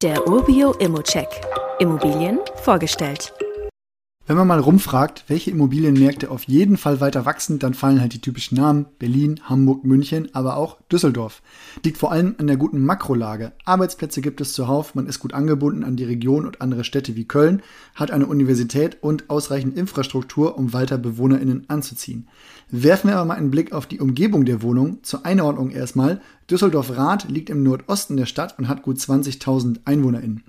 Der Urbio Immocheck. Immobilien vorgestellt. Wenn man mal rumfragt, welche Immobilienmärkte auf jeden Fall weiter wachsen, dann fallen halt die typischen Namen Berlin, Hamburg, München, aber auch Düsseldorf. Liegt vor allem an der guten Makrolage. Arbeitsplätze gibt es zuhauf, man ist gut angebunden an die Region und andere Städte wie Köln, hat eine Universität und ausreichend Infrastruktur, um weiter BewohnerInnen anzuziehen. Werfen wir aber mal einen Blick auf die Umgebung der Wohnung. Zur Einordnung erstmal. Düsseldorf-Rath liegt im Nordosten der Stadt und hat gut 20.000 EinwohnerInnen.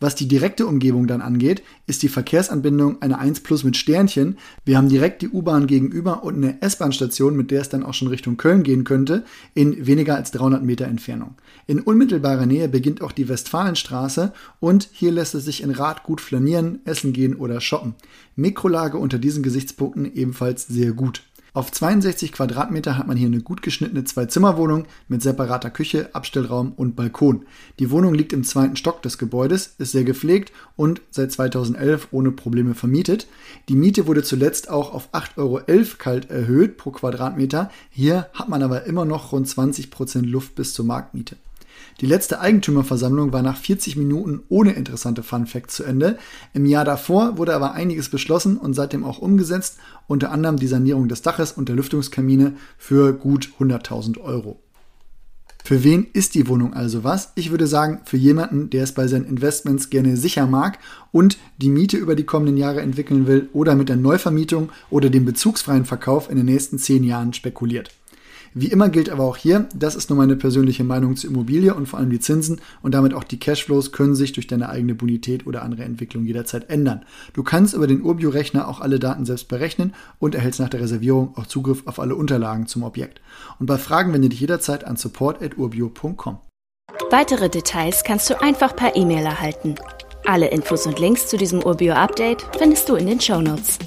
Was die direkte Umgebung dann angeht, ist die Verkehrsanbindung eine 1 Plus mit Sternchen. Wir haben direkt die U-Bahn gegenüber und eine S-Bahn-Station, mit der es dann auch schon Richtung Köln gehen könnte, in weniger als 300 Meter Entfernung. In unmittelbarer Nähe beginnt auch die Westfalenstraße und hier lässt es sich in Rath gut flanieren, essen gehen oder shoppen. Mikrolage unter diesen Gesichtspunkten ebenfalls sehr gut. Auf 62 Quadratmeter hat man hier eine gut geschnittene Zwei-Zimmer-Wohnung mit separater Küche, Abstellraum und Balkon. Die Wohnung liegt im zweiten Stock des Gebäudes, ist sehr gepflegt und seit 2011 ohne Probleme vermietet. Die Miete wurde zuletzt auch auf 8,11 Euro kalt erhöht pro Quadratmeter. Hier hat man aber immer noch rund 20 Prozent Luft bis zur Marktmiete. Die letzte Eigentümerversammlung war nach 40 Minuten ohne interessante Fun Facts zu Ende. Im Jahr davor wurde aber einiges beschlossen und seitdem auch umgesetzt, unter anderem die Sanierung des Daches und der Lüftungskamine für gut 100.000 Euro. Für wen ist die Wohnung also was? Ich würde sagen, für jemanden, der es bei seinen Investments gerne sicher mag und die Miete über die kommenden Jahre entwickeln will oder mit der Neuvermietung oder dem bezugsfreien Verkauf in den nächsten zehn Jahren spekuliert. Wie immer gilt aber auch hier, das ist nur meine persönliche Meinung zur Immobilie und vor allem die Zinsen und damit auch die Cashflows können sich durch deine eigene Bonität oder andere Entwicklung jederzeit ändern. Du kannst über den Urbio-Rechner auch alle Daten selbst berechnen und erhältst nach der Reservierung auch Zugriff auf alle Unterlagen zum Objekt. Und bei Fragen wende dich jederzeit an support.urbio.com. Weitere Details kannst du einfach per E-Mail erhalten. Alle Infos und Links zu diesem Urbio-Update findest du in den Show Notes.